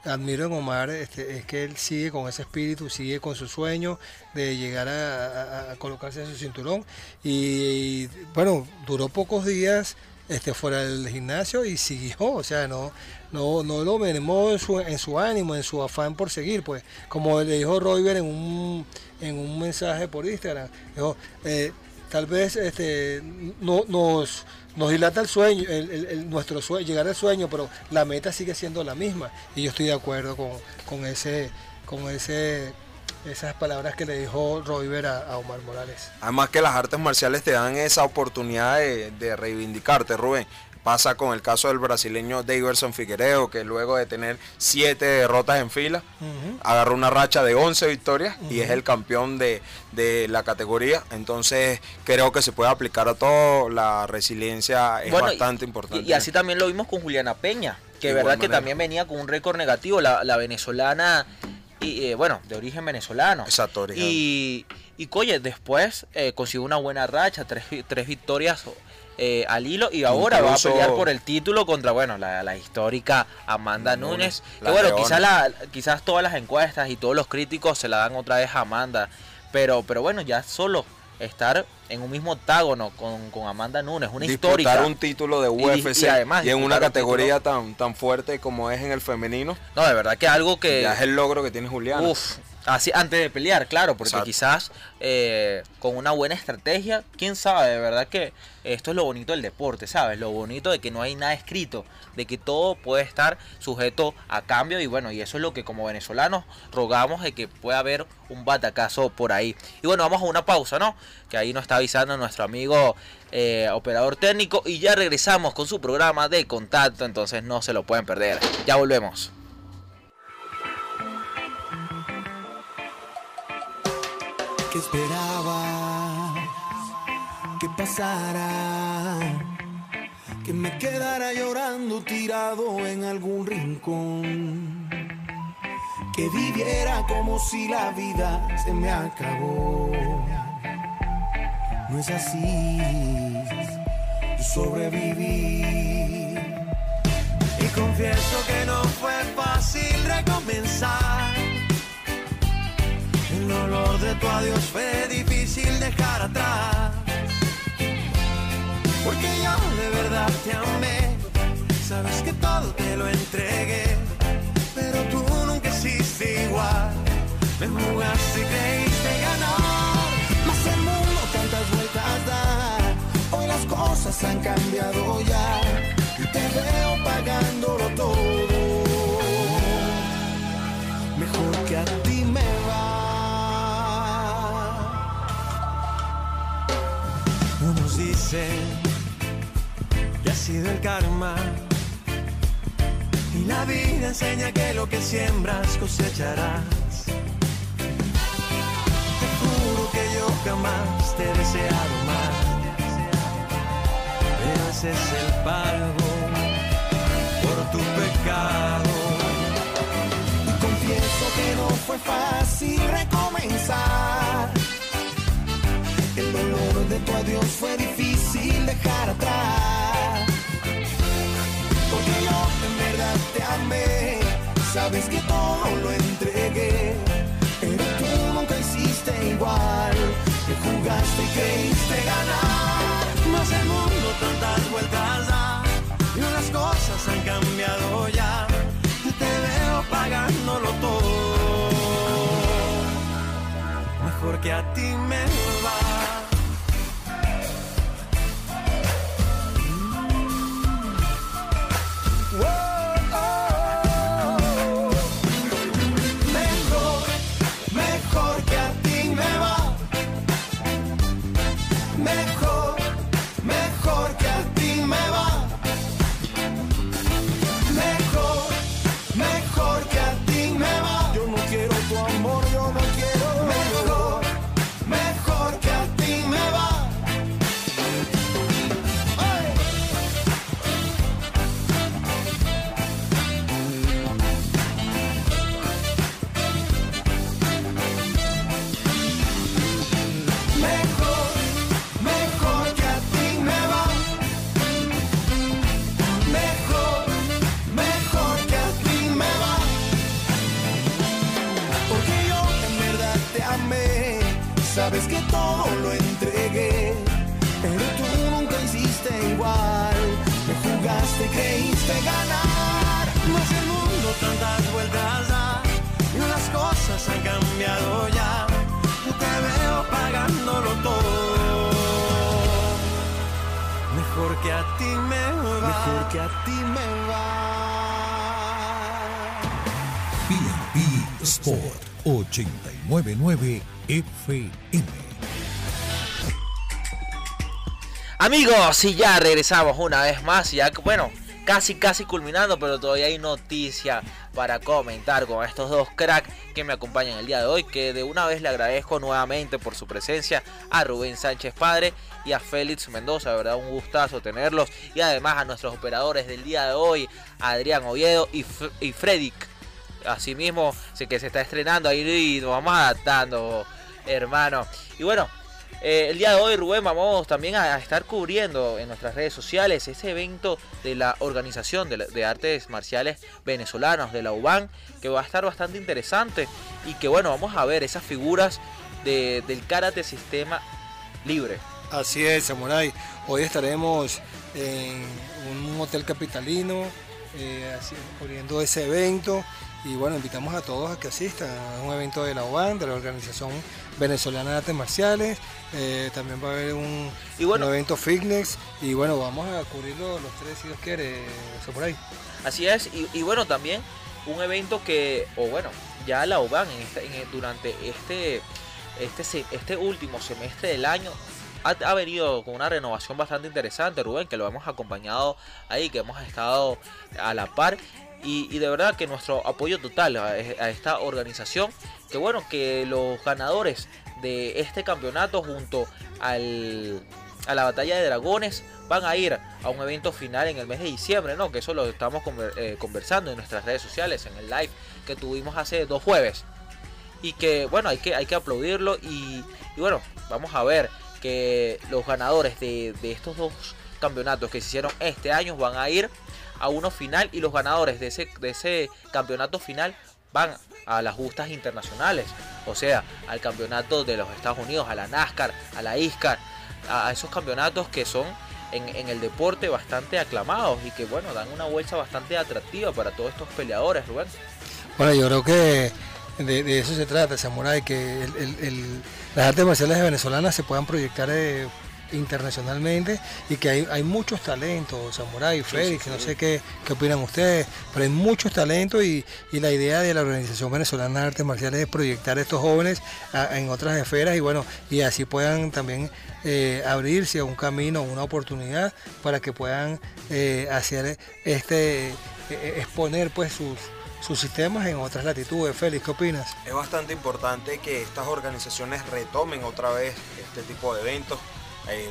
admiro en Omar este, es que él sigue con ese espíritu, sigue con su sueño de llegar a, colocarse en su cinturón. Y, bueno, duró pocos días este, fuera del gimnasio y siguió, o sea, no, no, no lo mermó en su, en su ánimo, en su afán por seguir, pues, como le dijo Royber en un, en un mensaje por Instagram, dijo, eh, tal vez este, no, nos, nos dilata el sueño, el, nuestro sueño, llegar al sueño, pero la meta sigue siendo la misma, y yo estoy de acuerdo con, con ese, con ese, esas palabras que le dijo Royber a, a Omar Morales. Además que las artes marciales te dan esa oportunidad de, de reivindicarte, Rubén. Pasa con el caso del brasileño Daverson Figueiredo, que luego de tener siete derrotas en fila, agarró una racha de 11 victorias y es el campeón de, de la categoría. Entonces creo que se puede aplicar a todo. La resiliencia es Bueno, bastante Y, importante. y así también lo vimos con Juliana Peña, que De verdad que también venía con un récord negativo, la, la venezolana, y eh, bueno, de origen venezolano. Exacto, origen. Y, y coye, después eh, consiguió una buena racha, tres, tres victorias eh, al hilo, y ahora Incluso- va a pelear por el título contra, bueno, la, la histórica Amanda Núñez, Núñez. la Que bueno, quizás la, quizás todas las encuestas y todos los críticos se la dan otra vez a Amanda, pero, pero bueno, ya solo estar en un mismo octágono con, con Amanda Núñez, una disputar histórica. un título de Y- UFC y y, además en una un categoría tan, tan fuerte como es en el femenino, No, de verdad que algo que. ya es el logro que tiene Juliana. Uf, así antes de pelear, claro, porque Exacto. quizás eh, con una buena estrategia, quién sabe, de verdad que esto es lo bonito del deporte, ¿sabes? Lo bonito de que no hay nada escrito, de que todo puede estar sujeto a cambio y bueno, y eso es lo que como venezolanos rogamos de que pueda haber un batacazo por ahí. Y bueno, vamos a una pausa, ¿no? Que ahí nos está avisando nuestro amigo eh, operador técnico y ya regresamos con su programa de contacto, entonces no se lo pueden perder. Ya volvemos. esperaba que pasara, que me quedara llorando tirado en algún rincón, que viviera como si la vida se me acabó. No es así, yo sobreviví. Y confieso que no fue fácil recomenzar. El olor de tu adiós fue difícil dejar atrás. Porque yo de verdad te amé. Sabes que todo te lo entregué. Pero tú nunca hiciste igual. Me jugaste y creíste ganar. Más el mundo tantas vueltas da. Hoy las cosas han cambiado ya. Y te veo pagándolo todo. Mejor que a ti me va. Unos dicen que sido el karma. Y la vida enseña que lo que siembras cosecharás. Te juro que yo jamás te he deseado más. Pero ese es el pago por tu pecado. Y confieso que no fue fácil recomenzar. El dolor de tu adiós fue difícil dejar atrás. Sabes que todo lo entregué. Pero tú nunca hiciste igual. Me jugaste y creíste ganar. Más el mundo tantas vueltas da. Y las cosas han cambiado ya. Y te veo pagándolo todo. Mejor que a ti me va. Mejor que a ti me va. Mejor que a ti me va. PNP Sport 899 FM. Amigos, y ya regresamos una vez más, ya que, bueno, casi casi culminando, pero todavía hay noticia para comentar con estos dos cracks que me acompañan el día de hoy, que de una vez le agradezco nuevamente por su presencia a Rubén Sánchez Padre y a Félix Mendoza, verdad un gustazo tenerlos, y además a nuestros operadores del día de hoy, Adrián Oviedo y, F- y Fredic, asimismo, que se está estrenando ahí y nos vamos adaptando, hermano. Y bueno, eh, el día de hoy, Rubén, vamos también a, estar cubriendo en nuestras redes sociales ese evento de la Organización de, Artes Marciales Venezolanos de la UBAN, que va a estar bastante interesante y que bueno, vamos a ver esas figuras de- del karate sistema libre. Así es, Samurai. Hoy estaremos en un hotel capitalino eh, cubriendo ese evento. Y bueno, invitamos a todos a que asistan. Es un evento de la UAN, de la Organización Venezolana de Artes Marciales. Eh, también va a haber un, Y bueno- un evento fitness. Y bueno, vamos a cubrirlo los tres si Dios quiere, Samurai. Así es, y, y bueno, también un evento que, o bueno, ya la UBAN en esta- en- durante este, este, este último semestre del año ha, ha venido con una renovación bastante interesante, Rubén, que lo hemos acompañado ahí, que hemos estado a la par. Y, y de verdad que nuestro apoyo total a, esta organización, que bueno, que los ganadores de este campeonato junto al a la batalla de dragones, van a ir a un evento final en el mes de diciembre, ¿no? Que eso lo estamos eh, conversando en nuestras redes sociales, en el live que tuvimos hace dos jueves. Y que, bueno, hay que, hay que aplaudirlo y, bueno, vamos a ver que los ganadores de, de estos dos campeonatos que se hicieron este año van a ir a uno final y los ganadores de ese, de ese campeonato final van a las justas internacionales, o sea, al campeonato de los Estados Unidos, a la NASCAR, a la ISCAR, a esos campeonatos que son en, el deporte bastante aclamados y que bueno, dan una vuelta bastante atractiva para todos estos peleadores, Rubén. Bueno, yo creo que de, eso se trata, Samurai, que las artes marciales venezolanas se puedan proyectar eh, internacionalmente y que hay, hay muchos talentos, Samurai, Félix, no sé qué, qué opinan ustedes, pero hay muchos talentos y, la idea de la Organización Venezolana de Artes Marciales es proyectar a estos jóvenes en otras esferas y bueno, y así puedan también eh, abrirse a un camino, una oportunidad para que puedan eh, hacer este, eh, exponer pues sus sus sistemas en otras latitudes. Félix, ¿qué opinas? Es bastante importante que estas organizaciones retomen otra vez este tipo de eventos. Eh,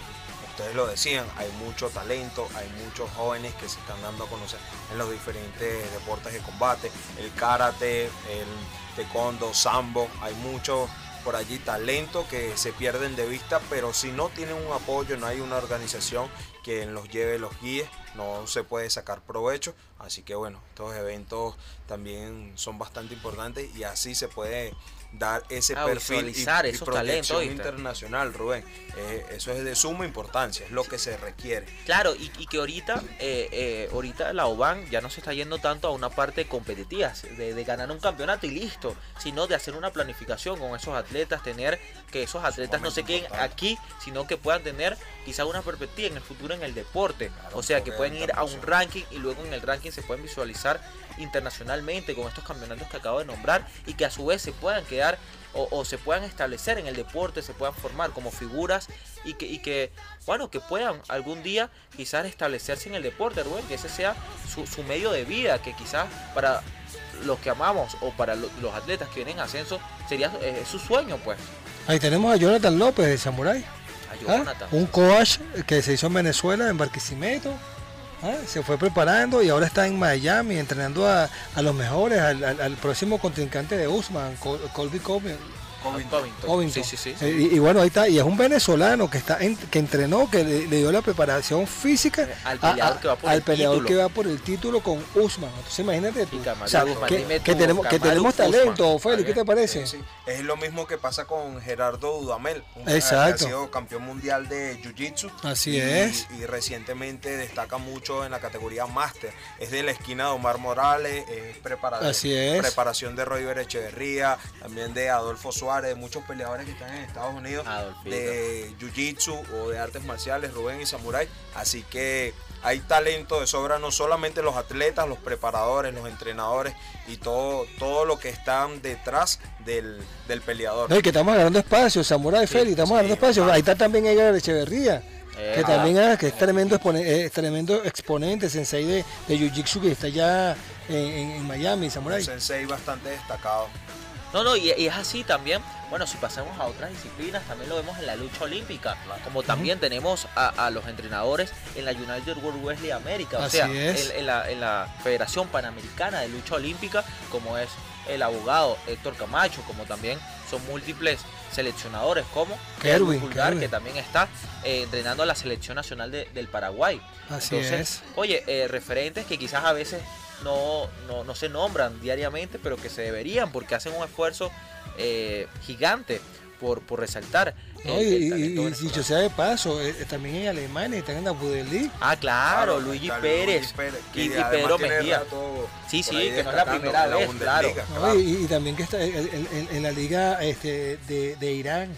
ustedes lo decían, hay mucho talento, hay muchos jóvenes que se están dando a conocer en los diferentes deportes de combate, el karate, el taekwondo, sambo, hay mucho por allí talento que se pierden de vista, pero si no tienen un apoyo, no hay una organización que los lleve, los guíe, no se puede sacar provecho. Así que bueno, estos eventos también son bastante importantes y así se puede dar ese ah, perfil y, esos talentos internacional, Rubén. Eh, eso es de suma importancia, es lo que se requiere. Claro, y, que ahorita, eh, eh, ahorita la OBAN ya no se está yendo tanto a una parte competitiva, de, ganar un campeonato y listo, sino de hacer una planificación con esos atletas, tener que esos atletas no se queden aquí, sino que puedan tener quizá una perspectiva en el futuro en el deporte. o sea, que pueden ir a un ranking y luego en el ranking se pueden visualizar internacionalmente con estos campeonatos que acabo de nombrar y que a su vez se puedan quedar o, se puedan establecer en el deporte, se puedan formar como figuras y que, y que, bueno, que puedan algún día quizás establecerse en el deporte, Rubén, que ese sea su, medio de vida, que quizás para los que amamos o para los atletas que vienen en ascenso sería eh, su sueño, pues. Ahí tenemos a Jonathan López de Samurai. ¿Ah? Un coach que se hizo en Venezuela, en Barquisimeto. Se fue preparando y ahora está en Miami entrenando a, los mejores, al, próximo contrincante de Usman, Colby Covington. Sí, sí, sí. Eh, y, bueno, ahí está. Y es un venezolano que está que entrenó, que le, dio la preparación física al peleador, que, va por al el peleador título. que va por el título con Usman. Entonces imagínate que, tenemos, que tenemos talento, Félix, ¿qué te parece? Es lo mismo que pasa con Gerardo Dudamel, un Exacto. que ha sido campeón mundial de Jiu-Jitsu. Así es. Y recientemente destaca mucho en la categoría máster. Es de la esquina de Omar Morales, es, preparador, Así es. preparación de Roy Echeverría, también de Adolfo Suárez de muchos peleadores que están en Estados Unidos de Jiu-Jitsu o de artes marciales, Rubén y Samurai. Así que hay talento de sobra, no solamente los atletas, los preparadores, los entrenadores y todo, todo lo que están detrás del, peleador. que estamos ganando espacio, Samurai Félix, estamos ganando espacio. Ahí está también Edgar Echeverría. que eh, también es, que es tremendo, tremendo exponente, sensei de, de Jiu-Jitsu que está ya en, Miami, Samurai. Un sensei bastante destacado. No, no, y, es así también. Bueno, si pasamos a otras disciplinas, también lo vemos en la lucha olímpica. Como también tenemos a, los entrenadores en la United World Wrestling America. O sea, en, la, Federación Panamericana de Lucha Olímpica, como es el abogado Héctor Camacho, como también son múltiples seleccionadores, como Kerwin, Pulgar, que también está eh, entrenando a la selección nacional del Paraguay. Así es. Oye, eh, referentes que quizás a veces no, no, se nombran diariamente, pero que se deberían porque hacen un esfuerzo eh, gigante por, por resaltar. y, dicho sea de paso, eh, también en Alemania están en Abu Dhabi. Ah, claro, Luigi Pérez, y, Pedro Mejía. Sí, sí, que no es la primera vez, claro. y, también que está en, la liga este, de, Irán,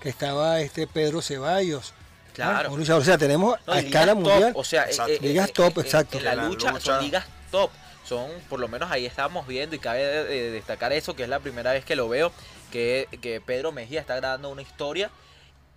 que estaba este Pedro Ceballos. Claro. O sea, tenemos a escala mundial. o sea, eh, ligas top, exacto. En la, lucha, son ligas top son, por lo menos ahí estábamos viendo y cabe destacar eso, que es la primera vez que lo veo, que, que Pedro Mejía está grabando una historia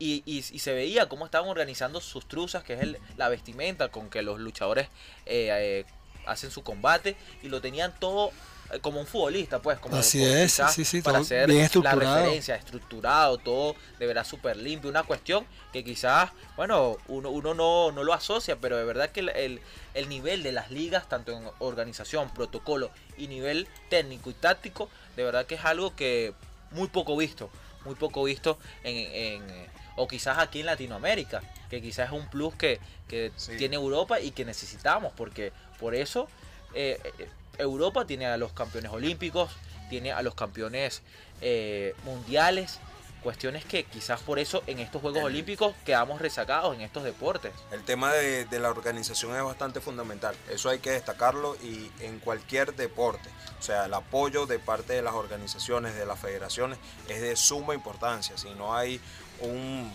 y, y, se veía cómo estaban organizando sus truzas, que es el, la vestimenta con que los luchadores eh, eh, hacen su combate, y lo tenían todo eh, como un futbolista, pues, como Así es, quizás sí, sí, para todo hacer bien la referencia, estructurado, todo de verdad súper limpio, una cuestión que quizás, bueno, uno, uno no, no lo asocia, pero de verdad que el, el, el nivel de las ligas, tanto en organización, protocolo y nivel técnico y táctico, de verdad que es algo que muy poco visto, muy poco visto en, en, o quizás aquí en Latinoamérica, que quizás es un plus que, que Sí. tiene Europa y que necesitamos, porque por eso eh, eh, Europa tiene a los campeones olímpicos, tiene a los campeones eh, mundiales, cuestiones que quizás por eso en estos Juegos Olímpicos quedamos resacados en estos deportes. El tema de, de la organización es bastante fundamental, eso hay que destacarlo y en cualquier deporte, o sea, el apoyo de parte de las organizaciones, de las federaciones, es de suma importancia, si no hay un,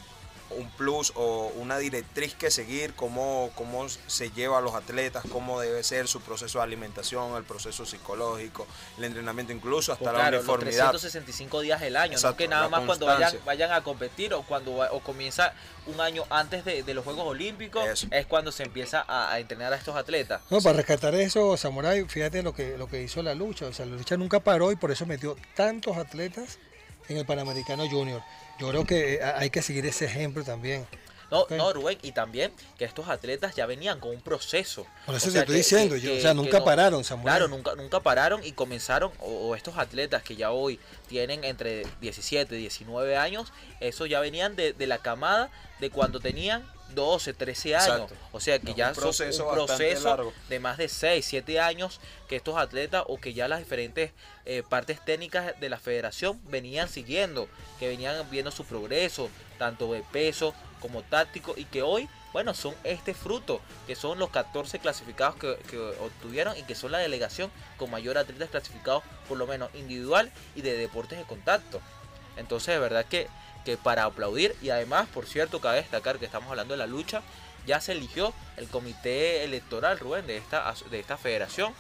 un plus o una directriz que seguir, cómo, cómo se lleva a los atletas, cómo debe ser su proceso de alimentación, el proceso psicológico, el entrenamiento, incluso hasta Pues la claro, los uniformidad. 365 días del año, no Exacto, que nada más cuando vayan, a competir o cuando o comienza un año antes de, de los Juegos Olímpicos, Eso. es cuando se empieza a, a entrenar a estos atletas. No, para rescatar eso, Samurai, fíjate lo que, lo que hizo la lucha. O sea, la lucha nunca paró y por eso metió tantos atletas en el Panamericano Junior. Yo creo que eh, hay que seguir ese ejemplo también. No, Ok. no, Rubén, y también que estos atletas ya venían con un proceso. Por eso O te sea, estoy que- diciendo, que- yo, que- o sea, nunca no- pararon, Samurai. Claro, nunca, nunca pararon y comenzaron, o, o estos atletas que ya hoy tienen entre 17 y 19 años, esos ya venían de, de la camada de cuando tenían 12, 13 años. Exacto. O sea que Es ya un son proceso un proceso largo. de más de 6, 7 años que estos atletas o que ya las diferentes eh, partes técnicas de la federación venían siguiendo, que venían viendo su progreso, tanto de peso como táctico, y que hoy, bueno, son este fruto, que son los 14 clasificados que, obtuvieron y que son la delegación con mayor atletas clasificados, por lo menos individual y de deportes de contacto. Entonces, de verdad que, que para aplaudir, y además, por cierto, cabe destacar que estamos hablando de la lucha, ya se eligió el comité electoral, Rubén, de esta, de esta federación,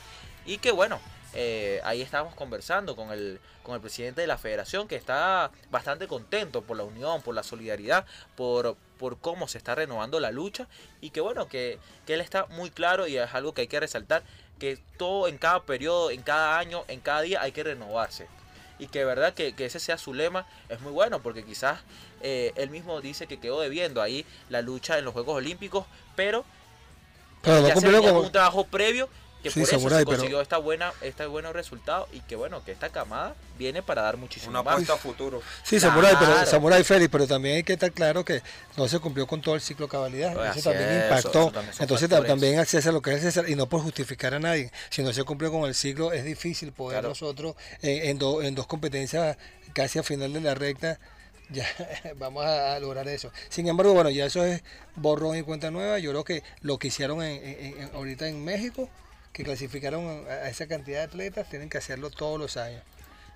y que bueno, eh, ahí estábamos conversando con el, con el presidente de la federación, que está bastante contento por la unión, por la solidaridad, por, por cómo se está renovando la lucha, y que bueno, que, que él está muy claro, y es algo que hay que resaltar, que todo en cada periodo, en cada año, en cada día hay que renovarse. Y que verdad que, que ese sea su lema es muy bueno porque quizás eh, él mismo dice que quedó debiendo ahí la lucha en los Juegos Olímpicos, pero Pero no ya se con un trabajo previo que Sí, por eso Samurai, se pero- consiguió esta buena, este buenos resultados y que bueno, que esta camada viene para dar muchísimo Una apuesta a futuro. Sí, Samurai, pero. Samurai Félix, pero también hay que estar claro que no se cumplió con todo el ciclo de cabalidad. Pues eso también impactó. eso también Entonces factores. también accesa a lo que es César y no por justificar a nadie. Si no se cumplió con el ciclo, es difícil poder Claro. nosotros en, en do- en dos competencias casi a final de la recta [laughs] ya vamos a, a lograr eso. Sin embargo, bueno, ya eso es borrón y cuenta nueva. Yo creo que lo que hicieron en- en- en- ahorita en México, que clasificaron a, esa cantidad de atletas, tienen que hacerlo todos los años.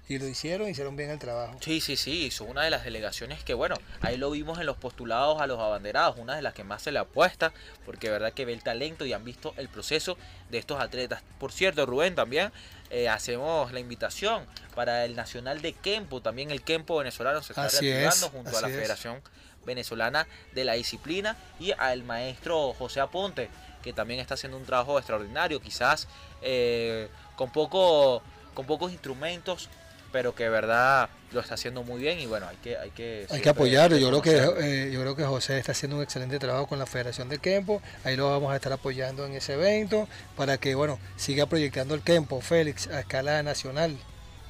Y lo hicieron, hicieron bien el trabajo. Sí, sí, sí, son una de las delegaciones que, bueno, ahí lo vimos en los postulados a los abanderados, una de las que más se le apuesta, porque de verdad que ve el talento y han visto el proceso de estos atletas. Por cierto, Rubén, también eh, hacemos la invitación para el Nacional de Kempo, también el Kempo venezolano se está Así reactivando es, junto a la es. Federación Venezolana de la Disciplina y al maestro José Aponte, que también está haciendo un trabajo extraordinario, quizás eh, con, poco, con pocos instrumentos, pero que de verdad lo está haciendo muy bien y bueno, hay que hay que, Hay que apoyarlo. Yo creo que eh, yo creo que José está haciendo un excelente trabajo con la Federación del Kempo. Ahí lo vamos a estar apoyando en ese evento para que bueno siga proyectando el Kempo, Félix, a escala nacional.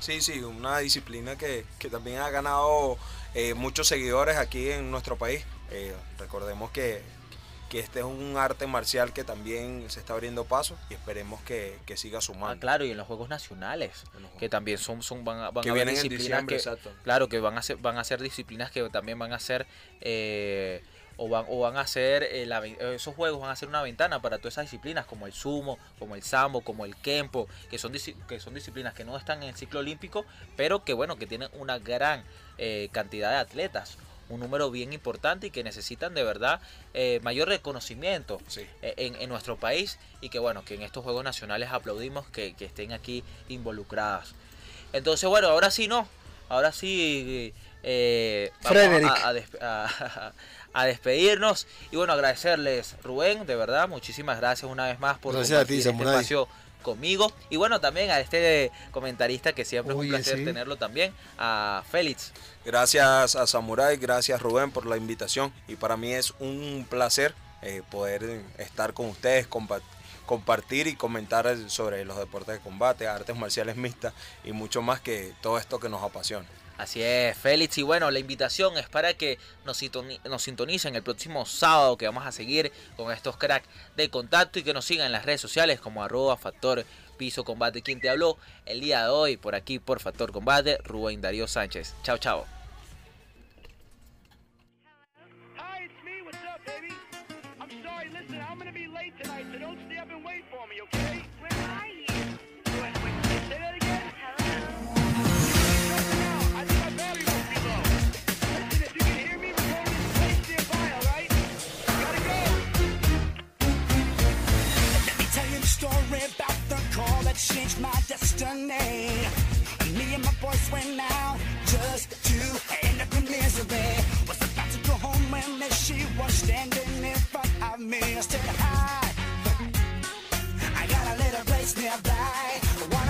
Sí, sí, una disciplina que, que también ha ganado eh, muchos seguidores aquí en nuestro país. Eh, recordemos que, que este es un arte marcial que también se está abriendo paso y esperemos que, que siga Ah, sumando. claro, y en los juegos nacionales, que también son, son van a, van Que a vienen disciplinas que, exacto. claro, que van a ser, van a ser disciplinas que también van a ser eh, o van, o van a ser eh, la ven- esos juegos van a ser una ventana para todas esas disciplinas como el sumo, como el sambo, como el kempo, que son que son disciplinas que no están en el ciclo olímpico, pero que bueno, que tienen una gran eh, cantidad de atletas, un número bien importante y que necesitan de verdad eh, mayor reconocimiento Sí. eh, en, en nuestro país y que bueno, que en estos Juegos Nacionales aplaudimos que, que estén aquí involucradas. Entonces bueno, ahora sí no, ahora sí eh, vamos a, a des- a- [laughs] a despedirnos y bueno, agradecerles Rubén, de verdad, muchísimas gracias una vez más por Gracias a ti, compartir este espacio conmigo. Y bueno, también a este comentarista que siempre es un placer sí. tenerlo también, a Félix. Gracias a Samurai, gracias Rubén por la invitación y para mí es un placer eh, poder estar con ustedes, compa- compartir y comentar sobre los deportes de combate, artes marciales mixtas y mucho más que todo esto que nos apasiona. Así es, Félix. Y bueno, la invitación es para que nos, sintoni- nos sintonicen el próximo sábado que vamos a seguir con estos cracks de contacto y que nos sigan en las redes sociales como arroba factor piso combate. Quien te habló el día de hoy por aquí por Factor Combate, Rubén Darío Sánchez. Chao, chao. That changed my destiny. Me and my boys went out just to end up in misery. Was about to go home when there she was standing in front of me. I said, Hi, I got a little place nearby. Wanna